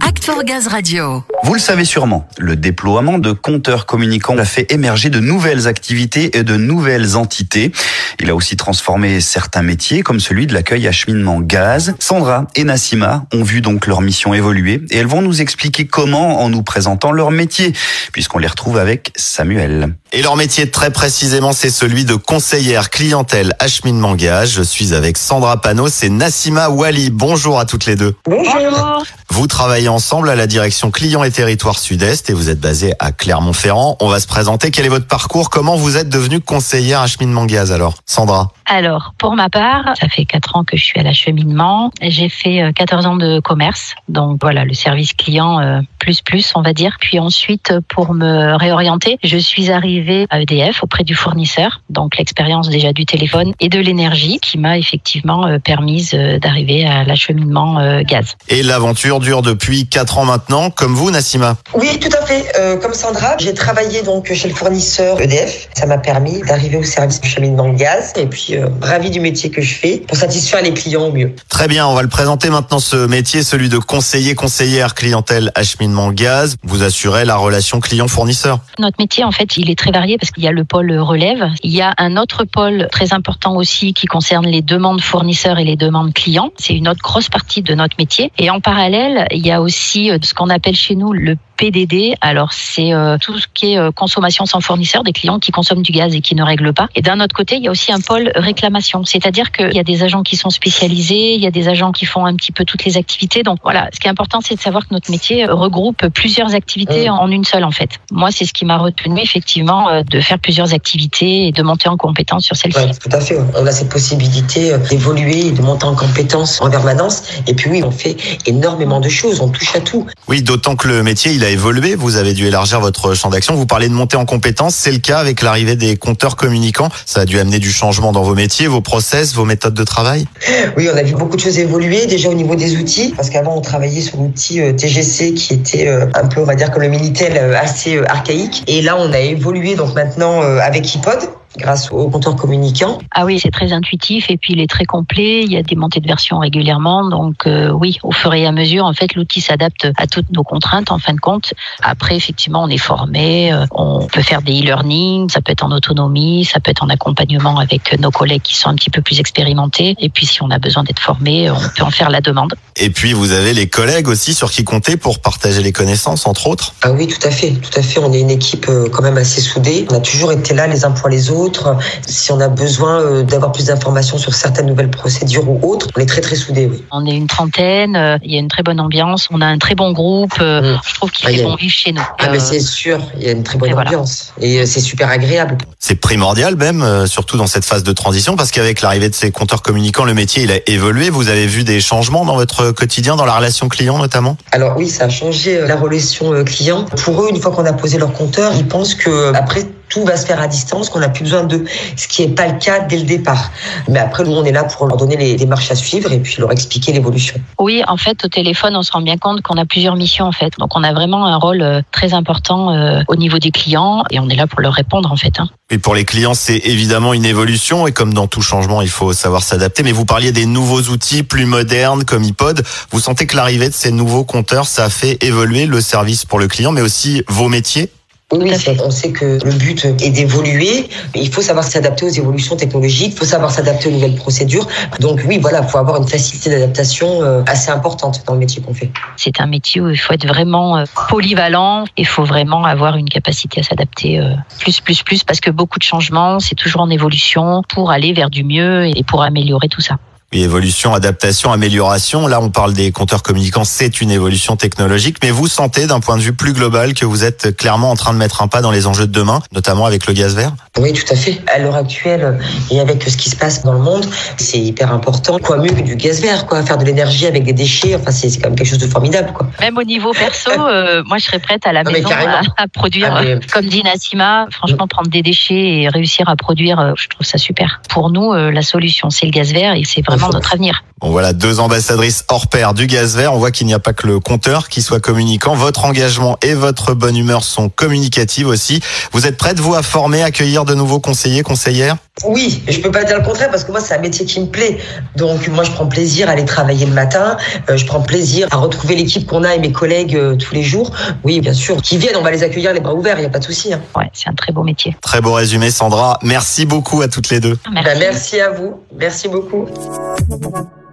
Act for Gaz Radio. Vous le savez sûrement, le déploiement de compteurs communicants a fait émerger de nouvelles activités et de nouvelles entités. Il a aussi transformé certains métiers comme celui de l'accueil acheminement gaz. Sandra et Nassima ont vu donc leur mission évoluer et elles vont nous expliquer comment en nous présentant leur métier puisqu'on les retrouve avec Samuel. Et leur métier très précisément, c'est celui de conseillère clientèle acheminement gaz. Je suis avec Sandra Panos et Nassima Wali. Bonjour à toutes les deux. Bonjour. Vous travaillez ensemble à la direction client et territoire sud-est et vous êtes basé à Clermont-Ferrand. On va se présenter. Quel est votre parcours? Comment vous êtes devenue conseillère acheminement gaz alors? Sandra Alors, pour ma part, ça fait 4 ans que je suis à l'acheminement. J'ai fait euh, 14 ans de commerce. Donc voilà, le service client euh, plus plus, on va dire. Puis ensuite, pour me réorienter, je suis arrivée à EDF auprès du fournisseur. Donc l'expérience déjà du téléphone et de l'énergie qui m'a effectivement euh, permise euh, d'arriver à l'acheminement euh, gaz. Et l'aventure dure depuis 4 ans maintenant, comme vous Nassima? Oui, tout à fait. Euh, comme Sandra, j'ai travaillé donc chez le fournisseur EDF. Ça m'a permis d'arriver au service du cheminement gaz et puis euh, ravi du métier que je fais pour satisfaire les clients au mieux. Très bien, on va le présenter maintenant ce métier, celui de conseiller conseillère clientèle acheminement gaz. Vous assurez la relation client-fournisseur. Notre métier, en fait, il est très varié parce qu'il y a le pôle relève. Il y a un autre pôle très important aussi qui concerne les demandes fournisseurs et les demandes clients. C'est une autre grosse partie de notre métier. Et en parallèle, il y a aussi euh, ce qu'on appelle chez nous le PDD. Alors, c'est euh, tout ce qui est euh, consommation sans fournisseur, des clients qui consomment du gaz et qui ne règlent pas. Et d'un autre côté, il y a aussi un pôle réclamation. C'est-à-dire qu'il y a des agents qui sont spécialisés, il y a des agents qui font un petit peu toutes les activités. Donc voilà, ce qui est important, c'est de savoir que notre métier regroupe plusieurs activités en une seule, en fait. Moi, c'est ce qui m'a retenu, effectivement, euh, de faire plusieurs activités et de monter en compétence sur celles-ci. Oui, tout à fait. On a cette possibilité euh, d'évoluer et de monter en compétences en permanence. Et puis oui, on fait énormément de choses. On touche à tout. Oui, d'autant que le métier, il a évolué. Vous avez dû élargir votre champ d'action. Vous parlez de monter en compétences. C'est le cas avec l'arrivée des compteurs communicants. Ça a dû amener du changement dans vos métiers, vos process, vos méthodes de travail. Oui, on a vu beaucoup de choses évoluer déjà au niveau des outils. Parce qu'avant, on travaillait sur l'outil euh, TGC qui était euh, un peu, on va dire, comme le Minitel, euh, assez archaïque. Et là, on a évolué donc maintenant avec iPod grâce au compteur communicant. Ah oui, c'est très intuitif et puis il est très complet. Il y a des montées de version régulièrement. Donc euh, oui, au fur et à mesure, en fait, l'outil s'adapte à toutes nos contraintes en fin de compte. Après, effectivement, on est formé, euh, on peut faire des e-learning, ça peut être en autonomie, ça peut être en accompagnement avec nos collègues qui sont un petit peu plus expérimentés. Et puis si on a besoin d'être formé, on peut en faire la demande. Et puis, vous avez les collègues aussi sur qui compter pour partager les connaissances, entre autres? Ah oui, tout à fait, tout à fait. On est une équipe euh, quand même assez soudée. On a toujours été là les uns pour les autres. Si on a besoin euh, d'avoir plus d'informations sur certaines nouvelles procédures ou autres, on est très très soudés. Oui. On est une trentaine, euh, il y a une très bonne ambiance, on a un très bon groupe. euh, Mm. Je trouve qu'il Ah, fait bon vivre chez nous. Ah mais c'est sûr, il y a une très bonne et voilà. ambiance et euh, c'est super agréable. C'est primordial même, euh, surtout dans cette phase de transition, parce qu'avec l'arrivée de ces compteurs communicants, le métier il a évolué. Vous avez vu des changements dans votre quotidien, dans la relation client notamment? Alors oui, ça a changé euh, la relation euh, client. Pour eux, une fois qu'on a posé leur compteur, ils pensent que euh, après tout va se faire à distance, qu'on n'a plus besoin d'eux, ce qui n'est pas le cas dès le départ. Mais après, nous, on est là pour leur donner les démarches à suivre et puis leur expliquer l'évolution. Oui, en fait, au téléphone, on se rend bien compte qu'on a plusieurs missions en fait. Donc, on a vraiment un rôle euh, très important euh, au niveau des clients et on est là pour leur répondre en fait. hein. Et pour les clients, c'est évidemment une évolution et comme dans tout changement, il faut savoir s'adapter. Mais vous parliez des nouveaux outils plus modernes comme iPod. Vous sentez que l'arrivée de ces nouveaux compteurs, ça a fait évoluer le service pour le client, mais aussi vos métiers? Oui, on sait que le but est d'évoluer, mais il faut savoir s'adapter aux évolutions technologiques, il faut savoir s'adapter aux nouvelles procédures. Donc oui, voilà, il faut avoir une facilité d'adaptation euh, assez importante dans le métier qu'on fait. C'est un métier où il faut être vraiment euh, polyvalent. Il faut vraiment avoir une capacité à s'adapter euh, plus, plus, plus, parce que beaucoup de changements, c'est toujours en évolution pour aller vers du mieux et pour améliorer tout ça. Oui, évolution, adaptation, amélioration. Là, on parle des compteurs communicants, c'est une évolution technologique, mais vous sentez d'un point de vue plus global que vous êtes clairement en train de mettre un pas dans les enjeux de demain, notamment avec le gaz vert? Oui, tout à fait. À l'heure actuelle, et avec ce qui se passe dans le monde, c'est hyper important. Quoi mieux que du gaz vert, quoi, faire de l'énergie avec des déchets, enfin c'est quand même quelque chose de formidable, quoi. Même au niveau perso, euh, moi, je serais prête à la Non, mais maison à, à produire, Ah, mais- euh, comme dit Nassima, franchement, prendre des déchets et réussir à produire, euh, je trouve ça super. Pour nous, euh, la solution, c'est le gaz vert et c'est vraiment vraiment notre avenir. Bon voilà, deux ambassadrices hors pair du gaz vert. On voit qu'il n'y a pas que le compteur qui soit communicant. Votre engagement et votre bonne humeur sont communicatives aussi. Vous êtes prête, vous, à former, accueillir de nouveaux conseillers, conseillères? Oui, je peux pas dire le contraire parce que moi, c'est un métier qui me plaît. Donc, moi, je prends plaisir à aller travailler le matin. Euh, je prends plaisir à retrouver l'équipe qu'on a et mes collègues euh, tous les jours. Oui, bien sûr. Qui viennent, on va les accueillir les bras ouverts, il n'y a pas de souci. Hein. Ouais, c'est un très beau métier. Très beau résumé, Sandra. Merci beaucoup à toutes les deux. Merci. Ben, merci à vous. Merci beaucoup. Gracias.